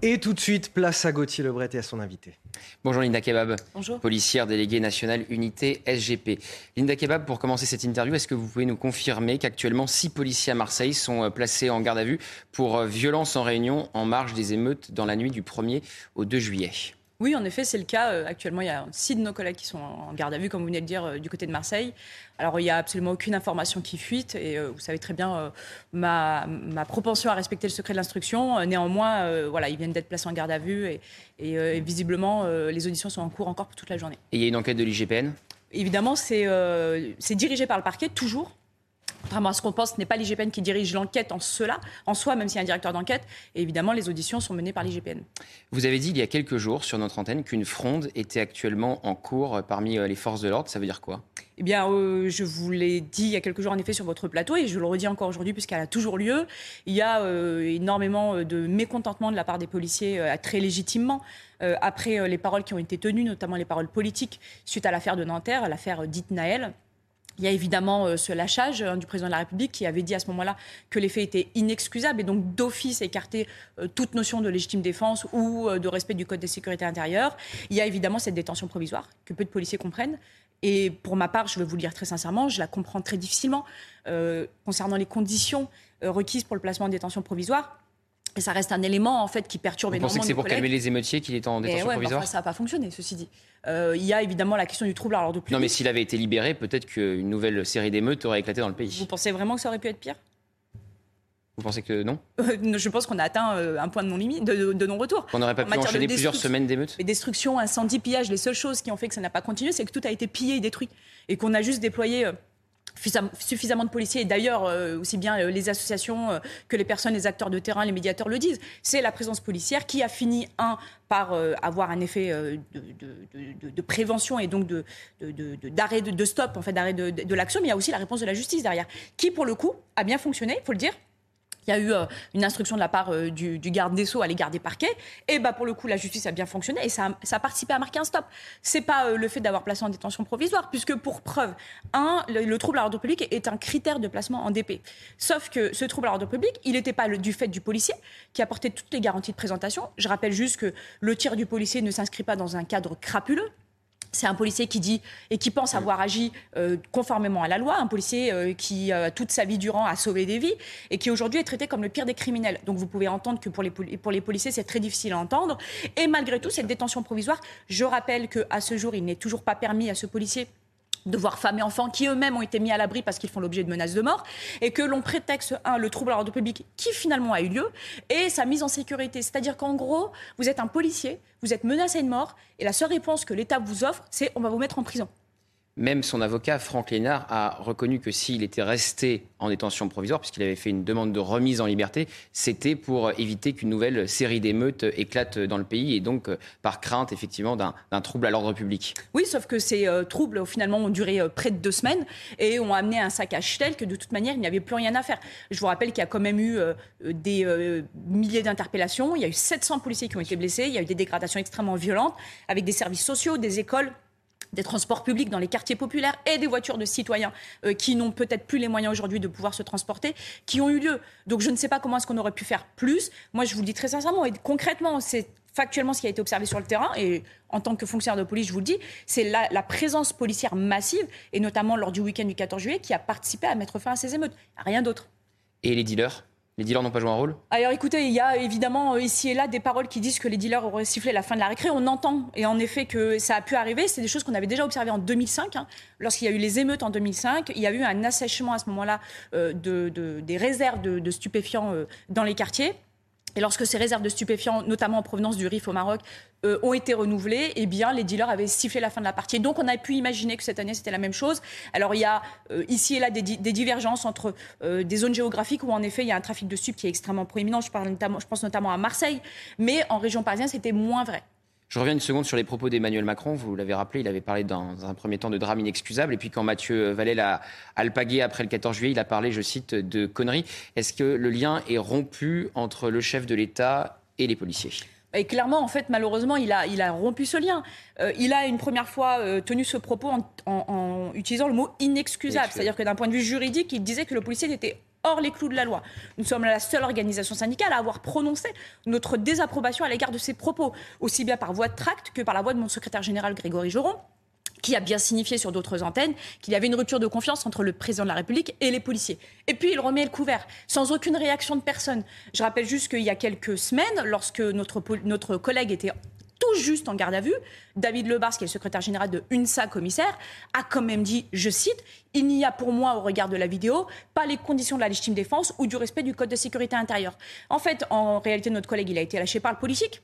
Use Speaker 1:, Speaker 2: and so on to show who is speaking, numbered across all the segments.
Speaker 1: Et tout de suite, place à Gauthier Lebret et à son invité.
Speaker 2: Bonjour Linda Kebab.
Speaker 3: Bonjour.
Speaker 2: Policière déléguée nationale unité SGP. Linda Kebab, pour commencer cette interview, est-ce que vous pouvez nous confirmer qu'actuellement six policiers à Marseille sont euh, placés en garde à vue pour euh, violence en réunion en marge des émeutes dans la nuit du 1er au 2 juillet?
Speaker 3: Oui, en effet, c'est le cas. Euh, Actuellement, il y a six de nos collègues qui sont en garde à vue, comme vous venez de dire, euh, du côté de Marseille. Alors, il n'y a absolument aucune information qui fuite. Et euh, vous savez très bien euh, ma, ma propension à respecter le secret de l'instruction. Néanmoins, euh, voilà, ils viennent d'être placés en garde à vue. Et, et, et visiblement, les auditions sont en cours encore pour toute la journée.
Speaker 2: Et il y a une enquête de l'IGPN
Speaker 3: Évidemment, c'est c'est dirigé par le parquet, toujours. Contrairement à ce qu'on pense, ce n'est pas l'IGPN qui dirige l'enquête en cela, en soi, même s'il y a un directeur d'enquête. Et évidemment, les auditions sont menées par l'IGPN.
Speaker 2: Vous avez dit il y a quelques jours sur notre antenne qu'une fronde était actuellement en cours parmi euh, les forces de l'ordre. Ça veut dire quoi?
Speaker 3: Eh bien, euh, je vous l'ai dit il y a quelques jours en effet sur votre plateau et je le redis encore aujourd'hui puisqu'elle a toujours lieu. Il y a euh, énormément de mécontentement de la part des policiers, euh, très légitimement, après les paroles qui ont été tenues, notamment les paroles politiques suite à l'affaire de Nanterre, l'affaire dite Naël. Il y a évidemment euh, ce lâchage hein, du président de la République qui avait dit à ce moment-là que les faits étaient inexcusables et donc d'office écarter euh, toute notion de légitime défense ou euh, de respect du Code de sécurité intérieure. Il y a évidemment cette détention provisoire que peu de policiers comprennent. Et pour ma part, je vais vous le dire très sincèrement, je la comprends très difficilement concernant les conditions requises pour le placement en détention provisoire. Et ça reste un élément en fait qui perturbe
Speaker 2: Vous
Speaker 3: énormément
Speaker 2: pensez que c'est pour
Speaker 3: collègues.
Speaker 2: calmer les émeutiers qu'il est en détention
Speaker 3: ouais,
Speaker 2: provisoire
Speaker 3: enfin, ça n'a pas fonctionné, ceci dit. Euh, il y a évidemment la question du trouble à l'ordre public.
Speaker 2: Non, mais s'il avait été libéré, peut-être qu'une nouvelle série d'émeutes aurait éclaté dans le pays.
Speaker 3: Vous pensez vraiment que ça aurait pu être pire?
Speaker 2: Vous pensez que non?
Speaker 3: Je pense qu'on a atteint euh, un point de non-limite, de, de- de non-retour.
Speaker 2: Qu'on n'aurait pas
Speaker 3: En
Speaker 2: pu enchaîner plusieurs semaines d'émeutes?
Speaker 3: Mais destruction, incendie, pillage, les seules choses qui ont fait que ça n'a pas continué, c'est que tout a été pillé et détruit. Et qu'on a juste déployé euh, suffisamment de policiers. Et d'ailleurs, euh, aussi bien euh, les associations euh, que les personnes, les acteurs de terrain, les médiateurs le disent. C'est la présence policière qui a fini, un, par avoir un effet de, prévention et donc de, d'arrêt, de, stop, en fait, d'arrêt de- de l'action. Mais il y a aussi la réponse de la justice derrière, qui, pour le coup, a bien fonctionné, il faut le dire. Il y a eu euh, une instruction de la part euh, du, garde des Sceaux à l'égard des parquets. Et bah, pour le coup, la justice a bien fonctionné et ça a, participé à marquer un stop. C'est pas euh, le fait d'avoir placé en détention provisoire, puisque pour preuve, un, le, le trouble à l'ordre public est un critère de placement en DP. Sauf que ce trouble à l'ordre public, il n'était pas du fait du policier qui apportait toutes les garanties de présentation. Je rappelle juste que le tir du policier ne s'inscrit pas dans un cadre crapuleux. C'est un policier qui dit et qui pense avoir agi euh, conformément à la loi, un policier euh, qui, euh, toute sa vie durant, a sauvé des vies et qui aujourd'hui est traité comme le pire des criminels. Donc vous pouvez entendre que pour les, pour les policiers, c'est très difficile à entendre. Et malgré tout, cette détention provisoire, je rappelle qu'à ce jour, il n'est toujours pas permis à ce policier de voir femmes et enfants qui eux-mêmes ont été mis à l'abri parce qu'ils font l'objet de menaces de mort, et que l'on prétexte, un, le trouble à l'ordre public qui finalement a eu lieu, et sa mise en sécurité. C'est-à-dire qu'en gros, vous êtes un policier, vous êtes menacé de mort, et la seule réponse que l'État vous offre, c'est on va vous mettre en prison.
Speaker 2: Même son avocat, Franck Lénard, a reconnu que s'il était resté en détention provisoire, puisqu'il avait fait une demande de remise en liberté, c'était pour éviter qu'une nouvelle série d'émeutes éclate dans le pays et donc euh, par crainte effectivement d'un trouble à l'ordre public.
Speaker 3: Oui, sauf que ces euh, troubles, finalement, ont duré euh, près de deux semaines et ont amené un saccage tel que, de toute manière, il n'y avait plus rien à faire. Je vous rappelle qu'il y a quand même eu des milliers d'interpellations. Il y a eu 700 policiers qui ont été blessés. Il y a eu des dégradations extrêmement violentes avec des services sociaux, des écoles des transports publics dans les quartiers populaires et des voitures de citoyens euh, qui n'ont peut-être plus les moyens aujourd'hui de pouvoir se transporter, qui ont eu lieu. Donc je ne sais pas comment est-ce qu'on aurait pu faire plus. Moi, je vous le dis très sincèrement et concrètement, c'est factuellement ce qui a été observé sur le terrain et en tant que fonctionnaire de police, je vous le dis, c'est la, la présence policière massive et notamment lors du week-end du 14 juillet qui a participé à mettre fin à ces émeutes. Rien d'autre.
Speaker 2: Et les dealers? Les dealers n'ont pas joué un rôle
Speaker 3: Alors écoutez, il y a évidemment euh, ici et là des paroles qui disent que les dealers auraient sifflé la fin de la récré. On entend et en effet que ça a pu arriver. C'est des choses qu'on avait déjà observées en 2005. hein. Lorsqu'il y a eu les émeutes en 2005, il y a eu un assèchement à ce moment-là euh, de, de- des réserves de, de stupéfiants euh, dans les quartiers. Et lorsque ces réserves de stupéfiants, notamment en provenance du RIF au Maroc, euh, ont été renouvelées, eh bien, les dealers avaient sifflé la fin de la partie. Et donc, on a pu imaginer que cette année, c'était la même chose. Alors, il y a euh, ici et là des, divergences entre euh, des zones géographiques où, en effet, il y a un trafic de stupes qui est extrêmement proéminent. Je, parle notamment, je pense notamment à Marseille. Mais en région parisienne, c'était moins vrai.
Speaker 2: Je reviens une seconde sur les propos d'Emmanuel Macron. Vous l'avez rappelé, il avait parlé dans un premier temps de drame inexcusable. Et puis quand Mathieu Vallet a, a le pagué après le 14 juillet, il a parlé, je cite, de conneries. Est-ce que le lien est rompu entre le chef de l'État et les policiers?
Speaker 3: Et clairement, en fait, malheureusement, il a, il a rompu ce lien. Euh, il a une première fois euh, tenu ce propos en, en, en, utilisant le mot inexcusable. C'est-à-dire que d'un point de vue juridique, il disait que le policier était hors les clous de la loi. Nous sommes la seule organisation syndicale à avoir prononcé notre désapprobation à l'égard de ces propos, aussi bien par voie de tract que par la voix de mon secrétaire général Grégory Joron qui a bien signifié sur d'autres antennes qu'il y avait une rupture de confiance entre le président de la République et les policiers. Et puis il remet le couvert, sans aucune réaction de personne. Je rappelle juste qu'il y a quelques semaines, lorsque notre, notre collègue était tout juste en garde à vue, David Lebars, qui est le secrétaire général de UNSA commissaire, a quand même dit, je cite, il n'y a pour moi, au regard de la vidéo, pas les conditions de la légitime défense ou du respect du code de sécurité intérieure. En fait, en réalité, notre collègue, il a été lâché par le politique.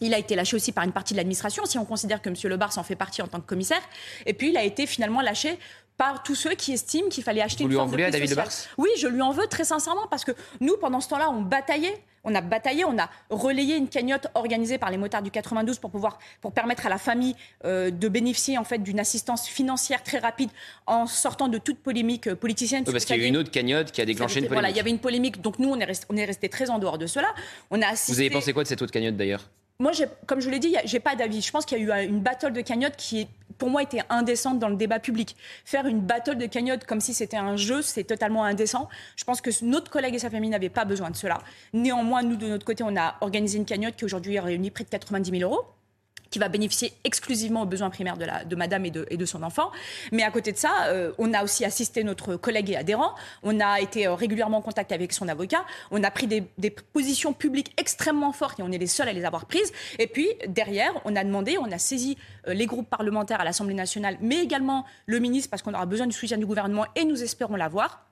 Speaker 3: Il a été lâché aussi par une partie de l'administration, si on considère que M. Lebars en fait partie en tant que commissaire. Et puis, il a été finalement lâché par tous ceux qui estiment qu'il fallait acheter
Speaker 2: Vous
Speaker 3: une
Speaker 2: lui en
Speaker 3: de
Speaker 2: voulez à David. Lebars?
Speaker 3: Oui, je lui en veux très sincèrement parce que nous, pendant ce temps-là, on bataillait. On a bataillé, on a relayé une cagnotte organisée par les motards du 92 pour pouvoir, pour permettre à la famille euh, de bénéficier en fait d'une assistance financière très rapide en sortant de toute polémique euh, politicienne.
Speaker 2: Oui, Parce qu'il y a eu une autre cagnotte qui a déclenché une polémique.
Speaker 3: Voilà, il y avait une polémique, donc nous on est resté, on est resté très en dehors de cela. On a assisté.
Speaker 2: Vous avez pensé quoi de cette autre cagnotte d'ailleurs?
Speaker 3: Moi, comme je l'ai dit, j'ai pas d'avis. Je pense qu'il y a eu une battle de cagnotte qui est pour moi était indécente dans le débat public. Faire une battle de cagnotte comme si c'était un jeu, c'est totalement indécent. Je pense que notre collègue et sa famille n'avaient pas besoin de cela. Néanmoins, nous, de notre côté, on a organisé une cagnotte qui aujourd'hui a réuni près de 90 000 euros qui va bénéficier exclusivement aux besoins primaires de, madame et de, et de son enfant. Mais à côté de ça, euh, on a aussi assisté notre collègue et adhérent. On a été euh, régulièrement en contact avec son avocat. On a pris des, des positions publiques extrêmement fortes et on est les seuls à les avoir prises. Et puis, derrière, on a demandé, on a saisi euh, les groupes parlementaires à l'Assemblée nationale, mais également le ministre, parce qu'on aura besoin du soutien du gouvernement et nous espérons l'avoir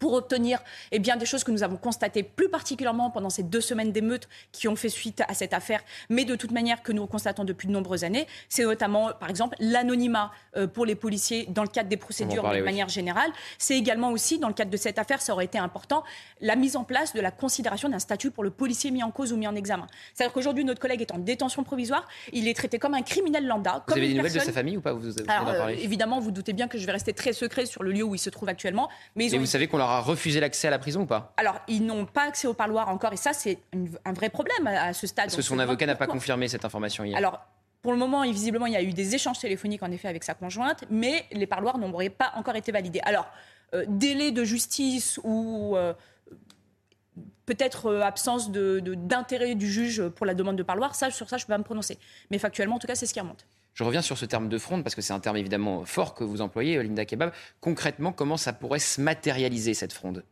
Speaker 3: pour obtenir eh bien, des choses que nous avons constatées plus particulièrement pendant ces deux semaines d'émeutes qui ont fait suite à cette affaire, mais de toute manière que nous constatons depuis de nombreuses années. C'est notamment, par exemple, l'anonymat euh, pour les policiers dans le cadre des procédures
Speaker 2: parler,
Speaker 3: de
Speaker 2: oui.
Speaker 3: manière générale. C'est également aussi, dans le cadre de cette affaire, ça aurait été important, la mise en place de la considération d'un statut pour le policier mis en cause ou mis en examen. C'est-à-dire qu'aujourd'hui, notre collègue est en détention provisoire, il est traité comme un criminel lambda.
Speaker 2: Vous
Speaker 3: comme
Speaker 2: avez des nouvelles de sa famille ou pas? Vous,
Speaker 3: alors, euh, évidemment, vous doutez bien que je vais rester très secret sur le lieu où il se trouve actuellement. Mais ont
Speaker 2: vous savez qu'on leur a refusé l'accès à la prison ou pas?
Speaker 3: Alors, ils n'ont pas accès au parloir encore, et ça, c'est un vrai problème à, ce stade.
Speaker 2: Parce que
Speaker 3: On
Speaker 2: son avocat n'a pas confirmé cette information hier.
Speaker 3: Alors, pour le moment, visiblement, il y a eu des échanges téléphoniques, en effet, avec sa conjointe, mais les parloirs n'auraient pas encore été validés. Alors, euh, délai de justice ou euh, peut-être euh, absence de- de- d'intérêt du juge pour la demande de parloir, ça, sur ça, je ne peux pas me prononcer. Mais factuellement, en tout cas, c'est ce qui remonte.
Speaker 2: Je reviens sur ce terme de fronde parce que c'est un terme évidemment fort que vous employez, euh, Linda Kebab. Concrètement, comment ça pourrait se matérialiser cette fronde?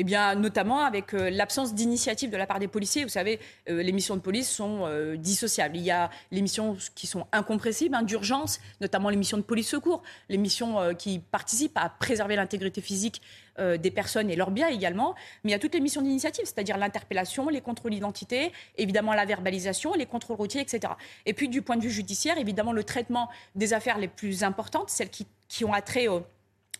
Speaker 3: Eh bien, notamment avec euh, l'absence d'initiative de la part des policiers. Vous savez, euh, les missions de police sont euh, dissociables. Il y a les missions qui sont incompressibles, hein, d'urgence, notamment les missions de police-secours, les missions qui participent à préserver l'intégrité physique des personnes et leurs biens également. Mais il y a toutes les missions d'initiative, c'est-à-dire l'interpellation, les contrôles d'identité, évidemment la verbalisation, les contrôles routiers, etc. Et puis, du point de vue judiciaire, évidemment, le traitement des affaires les plus importantes, celles qui, qui ont attrait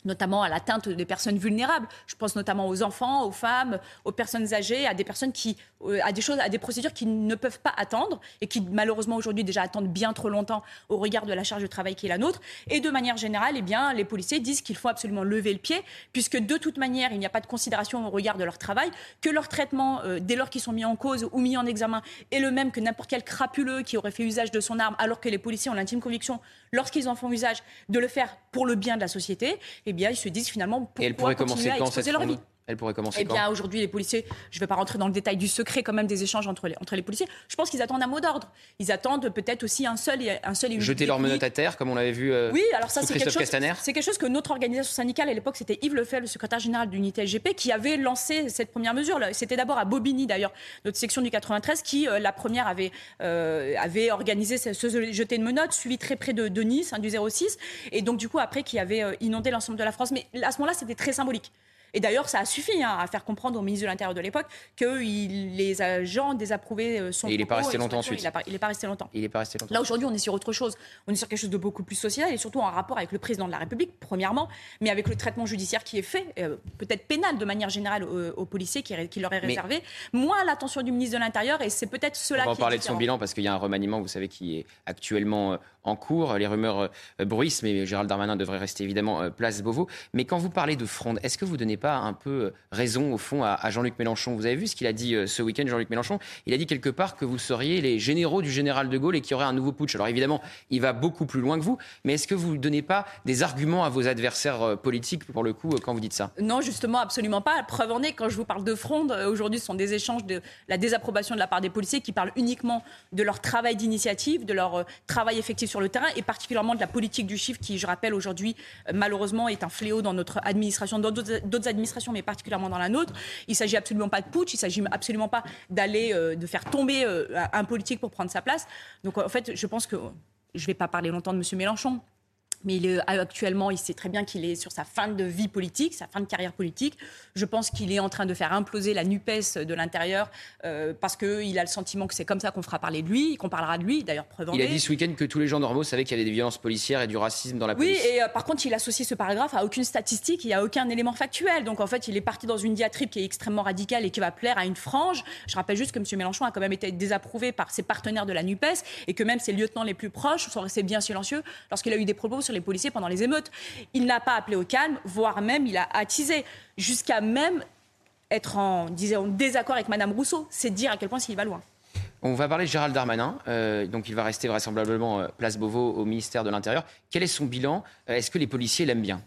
Speaker 3: notamment à l'atteinte des personnes vulnérables. Je pense notamment aux enfants, aux femmes, aux personnes âgées, à des personnes qui, à des choses, à des procédures qui ne peuvent pas attendre et qui malheureusement aujourd'hui déjà attendent bien trop longtemps au regard de la charge de travail qui est la nôtre. Et de manière générale, eh bien, les policiers disent qu'il faut absolument lever le pied puisque de toute manière, il n'y a pas de considération au regard de leur travail, que leur traitement, euh, dès lors qu'ils sont mis en cause ou mis en examen, est le même que n'importe quel crapuleux qui aurait fait usage de son arme, alors que les policiers ont l'intime conviction, lorsqu'ils en font usage, de le faire pour le bien de la société, eh bien, ils se disent finalement
Speaker 2: Et elle
Speaker 3: pourquoi
Speaker 2: pourrait commencer
Speaker 3: continuer à exposer leur vie?
Speaker 2: Elle pourrait commencer
Speaker 3: Eh bien, aujourd'hui, les policiers, je ne vais pas rentrer dans le détail du secret quand même des échanges entre les, entre les policiers. Je pense qu'ils attendent un mot d'ordre. Ils attendent peut-être aussi un seul et un seul et
Speaker 2: Jeter leurs menottes à terre, comme on l'avait vu euh,
Speaker 3: Oui, alors ça, c'est quelque, chose, quelque chose que notre organisation syndicale, à l'époque, c'était Yves Lefebvre, le secrétaire général de l'unité SGP, qui avait lancé cette première mesure. C'était d'abord à Bobigny, d'ailleurs, notre section du 93, qui, euh, la première, avait, euh, avait organisé ce, ce jeté de menottes, suivi très près de, de Nice, hein, du 06, et donc, du coup, après, qui avait euh, inondé l'ensemble de la France. Mais à ce moment-là, c'était très symbolique. Et d'ailleurs, ça a suffi hein, à faire comprendre au ministre de l'Intérieur de l'époque que il- les agents désapprouvaient euh, son
Speaker 2: Et il est pas
Speaker 3: propos
Speaker 2: resté longtemps ensuite.
Speaker 3: Il n'est pas, pas resté longtemps.
Speaker 2: Il n'est pas resté longtemps.
Speaker 3: Là, aujourd'hui, on est sur autre chose. On est sur quelque chose de beaucoup plus social et surtout en rapport avec le président de la République, premièrement, mais avec le traitement judiciaire qui est fait, euh, peut-être pénal de manière générale aux, aux policiers qui, qui leur est
Speaker 2: Mais-
Speaker 3: réservé, moins l'attention du ministre de l'Intérieur et c'est peut-être cela
Speaker 2: On va en
Speaker 3: qui
Speaker 2: parler de son bilan parce qu'il y a un remaniement, vous savez, qui est actuellement euh, en cours. Les rumeurs euh, bruissent, mais Gérald Darmanin devrait rester évidemment euh, place Beauvau. Mais quand vous parlez de fronde, est-ce que vous ne donnez pas un peu euh, raison, au fond, à, Jean-Luc Mélenchon? Vous avez vu ce qu'il a dit ce week-end, Jean-Luc Mélenchon? Il a dit quelque part que vous seriez les généraux du général de Gaulle et qu'il y aurait un nouveau putsch. Alors évidemment, il va beaucoup plus loin que vous, mais est-ce que vous ne donnez pas des arguments à vos adversaires politiques, pour le coup, quand vous dites ça?
Speaker 3: Non, justement, absolument pas. Preuve en est, quand je vous parle de fronde, aujourd'hui, ce sont des échanges de la désapprobation de la part des policiers qui parlent uniquement de leur travail d'initiative, de leur travail effectif sur le terrain et particulièrement de la politique du chiffre qui, je rappelle, aujourd'hui, euh, malheureusement, est un fléau dans notre administration, dans d'autres administrations, mais particulièrement dans la nôtre. Il s'agit absolument pas de putsch, il s'agit absolument pas d'aller, euh, de faire tomber euh, un politique pour prendre sa place. Donc, en fait, je pense que je vais pas parler longtemps de M. Mélenchon. Mais il est, actuellement, il sait très bien qu'il est sur sa fin de vie politique, sa fin de carrière politique. Je pense qu'il est en train de faire imploser la NUPES de l'intérieur euh, parce qu'il a le sentiment que c'est comme ça qu'on fera parler de lui, qu'on parlera de lui. D'ailleurs, preuve en
Speaker 2: Il a dit ce week-end que tous les gens normaux savaient qu'il y avait des violences policières et du racisme dans la
Speaker 3: Oui,
Speaker 2: police.
Speaker 3: et euh, par contre, il associe ce paragraphe à aucune statistique et à aucun élément factuel. Donc en fait, il est parti dans une diatribe qui est extrêmement radicale et qui va plaire à une frange. Je rappelle juste que M. Mélenchon a quand même été désapprouvé par ses partenaires de la NUPES et que même ses lieutenants les plus proches sont restés bien silencieux lorsqu'il a eu des propos sur les policiers pendant les émeutes. Il n'a pas appelé au calme, voire même il a attisé, jusqu'à même être en désaccord avec Mme Rousseau. C'est dire à quel point s'il va loin.
Speaker 2: On va parler de Gérald Darmanin. Euh, donc, il va rester vraisemblablement euh, place Beauvau au ministère de l'Intérieur. Quel est son bilan? Euh, Est-ce que les policiers l'aiment bien?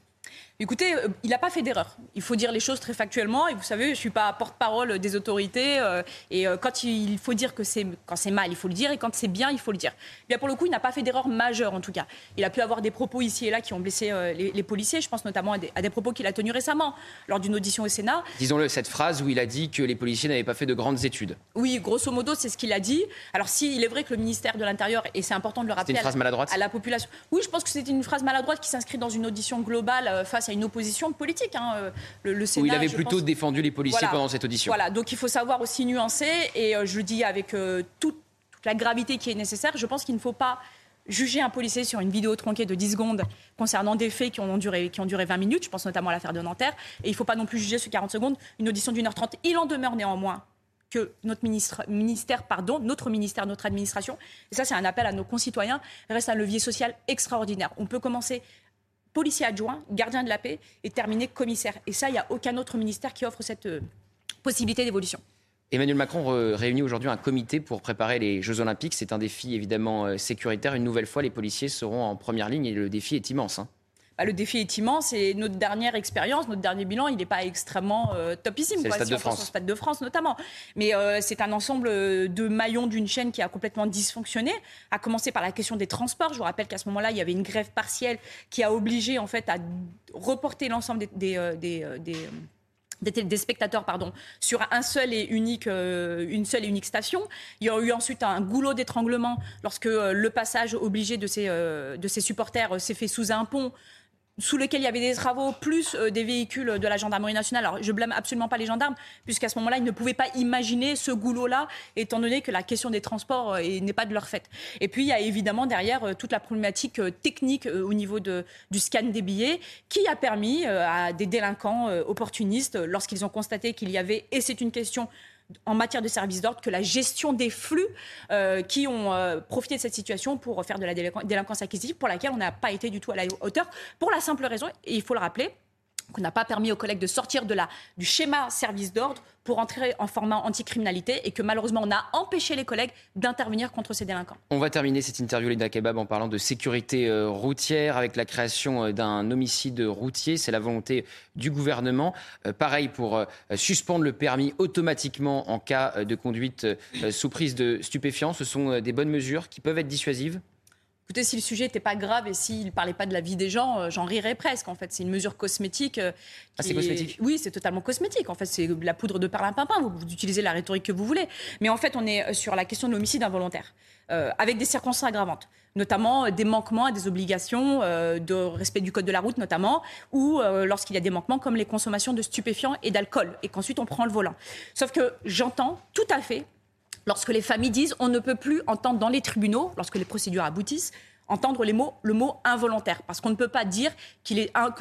Speaker 3: Écoutez, euh, il n'a pas fait d'erreur. Il faut dire les choses très factuellement. Et vous savez, je ne suis pas porte-parole des autorités. euh, et euh, quand il faut dire que c'est quand c'est mal, il faut le dire. Et quand c'est bien, il faut le dire. Bien pour le coup, il n'a pas fait d'erreur majeure en tout cas. Il a pu avoir des propos ici et là qui ont blessé euh, les, les policiers. Je pense notamment à des, à des propos qu'il a tenus récemment lors d'une audition au Sénat.
Speaker 2: Disons-le, cette phrase où il a dit que les policiers n'avaient pas fait de grandes études.
Speaker 3: Oui, grosso modo, c'est ce qu'il a dit. Alors, si il est vrai que le ministère de l'Intérieur, et c'est important de le rappeler
Speaker 2: une
Speaker 3: à la-
Speaker 2: maladroite
Speaker 3: à la population. Oui, je pense que c'était une phrase maladroite qui s'inscrit dans une audition globale face à une opposition politique. hein, Le, le Sénat,
Speaker 2: Où il avait plutôt
Speaker 3: pense-
Speaker 2: défendu les policiers
Speaker 3: Voilà.
Speaker 2: pendant cette audition.
Speaker 3: Voilà, donc il faut savoir aussi nuancer, et euh, je le dis avec euh, toute, toute la gravité qui est nécessaire. Je pense qu'il ne faut pas juger un policier sur une vidéo tronquée de 10 secondes concernant des faits qui ont duré, qui ont duré 20 minutes. Je pense notamment à l'affaire de Nanterre. Et il ne faut pas non plus juger sur 40 secondes une audition d'une heure 30. Il en demeure néanmoins que notre ministre, ministère, pardon, notre ministère, notre administration, et ça c'est un appel à nos concitoyens, reste un levier social extraordinaire. On peut commencer policier adjoint, gardien de la paix, et terminer commissaire. Et ça, il n'y a aucun autre ministère qui offre cette euh, possibilité d'évolution.
Speaker 2: Emmanuel Macron réunit aujourd'hui un comité pour préparer les Jeux Olympiques. C'est un défi évidemment euh, sécuritaire. Une nouvelle fois, les policiers seront en première ligne et le défi est immense. hein.
Speaker 3: Bah, le défi est immense et notre dernière expérience, notre dernier bilan, il n'est pas extrêmement euh, topissime.
Speaker 2: C'est le
Speaker 3: quoi,
Speaker 2: Stade
Speaker 3: si
Speaker 2: de France.
Speaker 3: Stade de France notamment. Mais euh, c'est un ensemble euh, de maillons d'une chaîne qui a complètement dysfonctionné, à commencer par la question des transports. Je vous rappelle qu'à ce moment-là, il y avait une grève partielle qui a obligé en fait à reporter l'ensemble des, des, euh, des, des, des tél- des spectateurs pardon, sur un seul et unique, euh, une seule et unique station. Il y a eu ensuite un goulot d'étranglement lorsque euh, le passage obligé de ces, euh, de ces supporters s'est fait sous un pont sous lequel il y avait des travaux, plus euh, des véhicules de la gendarmerie nationale. Alors, je blâme absolument pas les gendarmes, puisqu'à ce moment-là, ils ne pouvaient pas imaginer ce goulot-là, étant donné que la question des transports euh, est- n'est pas de leur fait. Et puis, il y a évidemment derrière euh, toute la problématique technique au niveau de, du scan des billets, qui a permis à des délinquants opportunistes, lorsqu'ils ont constaté qu'il y avait, et c'est une question en matière de service d'ordre que la gestion des flux euh, qui ont euh, profité de cette situation pour faire de la délinqu- délinquance acquisitive pour laquelle on n'a pas été du tout à la hauteur pour la simple raison, et il faut le rappeler, qu'on n'a pas permis aux collègues de sortir de la, du schéma service d'ordre pour entrer en format anticriminalité et que malheureusement on a empêché les collègues d'intervenir contre ces délinquants.
Speaker 2: On va terminer cette interview, Leda Kebab, en parlant de sécurité euh, routière avec la création euh, d'un homicide routier. C'est la volonté du gouvernement. Euh, pareil pour suspendre le permis automatiquement en cas de conduite sous prise de stupéfiants. Ce sont des bonnes mesures qui peuvent être dissuasives.
Speaker 3: Écoutez, si le sujet n'était pas grave et s'il ne parlait pas de la vie des gens, euh, j'en rirais presque. En fait, c'est une mesure cosmétique. euh,
Speaker 2: Ah, c'est cosmétique
Speaker 3: Oui, c'est totalement cosmétique. En fait, c'est de la poudre de perlimpinpin. Vous, vous utilisez la rhétorique que vous voulez. Mais en fait, on est euh, sur la question de l'homicide involontaire, euh, avec des circonstances aggravantes, notamment des manquements à des obligations de respect du code de la route, notamment, ou lorsqu'il y a des manquements comme les consommations de stupéfiants et d'alcool, et qu'ensuite on prend le volant. Sauf que j'entends tout à fait lorsque les familles disent on ne peut plus entendre dans les tribunaux, lorsque les procédures aboutissent, entendre les mots, le mot involontaire. Parce qu'on ne peut pas dire que,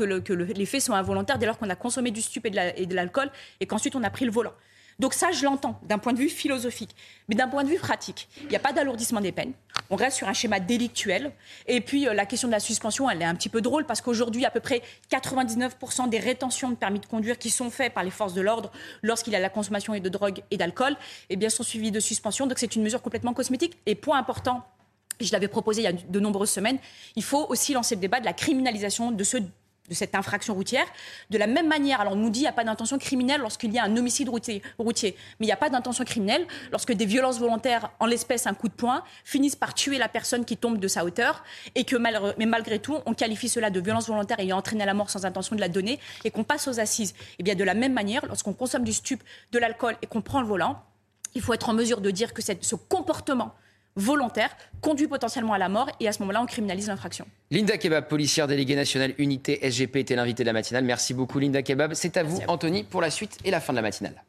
Speaker 3: le- que le- les faits sont involontaires dès lors qu'on a consommé du stupé et de l'alcool et qu'ensuite on a pris le volant. Donc ça, je l'entends d'un point de vue philosophique. Mais d'un point de vue pratique, il n'y a pas d'alourdissement des peines. On reste sur un schéma délictuel. Et puis euh, la question de la suspension, elle est un petit peu drôle parce qu'aujourd'hui, à peu près 99% des rétentions de permis de conduire qui sont faites par les forces de l'ordre lorsqu'il y a la consommation de drogue et d'alcool, eh bien, sont suivies de suspension. Donc c'est une mesure complètement cosmétique. Et point important, je l'avais proposé il y a de nombreuses semaines, il faut aussi lancer le débat de la criminalisation de ce de cette infraction routière. De la même manière, alors on nous dit qu'il n'y a pas d'intention criminelle lorsqu'il y a un homicide routier, mais il n'y a pas d'intention criminelle lorsque des violences volontaires, en l'espèce un coup de poing, finissent par tuer la personne qui tombe de sa hauteur, et que mais malgré tout, on qualifie cela de violence volontaire ayant entraîné la mort sans intention de la donner, et qu'on passe aux assises. Et bien de la même manière, lorsqu'on consomme du stup, de l'alcool et qu'on prend le volant, il faut être en mesure de dire que ce comportement volontaire conduit potentiellement à la mort, et à ce moment-là, on criminalise l'infraction.
Speaker 2: Linda Kebab, policière déléguée nationale unité SGP, était l'invitée de la matinale. Merci beaucoup, Linda Kebab. C'est à vous,
Speaker 3: à vous.
Speaker 2: Anthony, pour la suite et la fin de la matinale.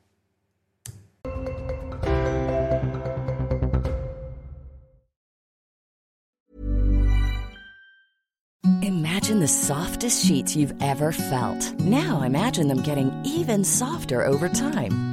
Speaker 4: Imagine the softest sheets you've ever felt. Now imagine them getting even softer over time.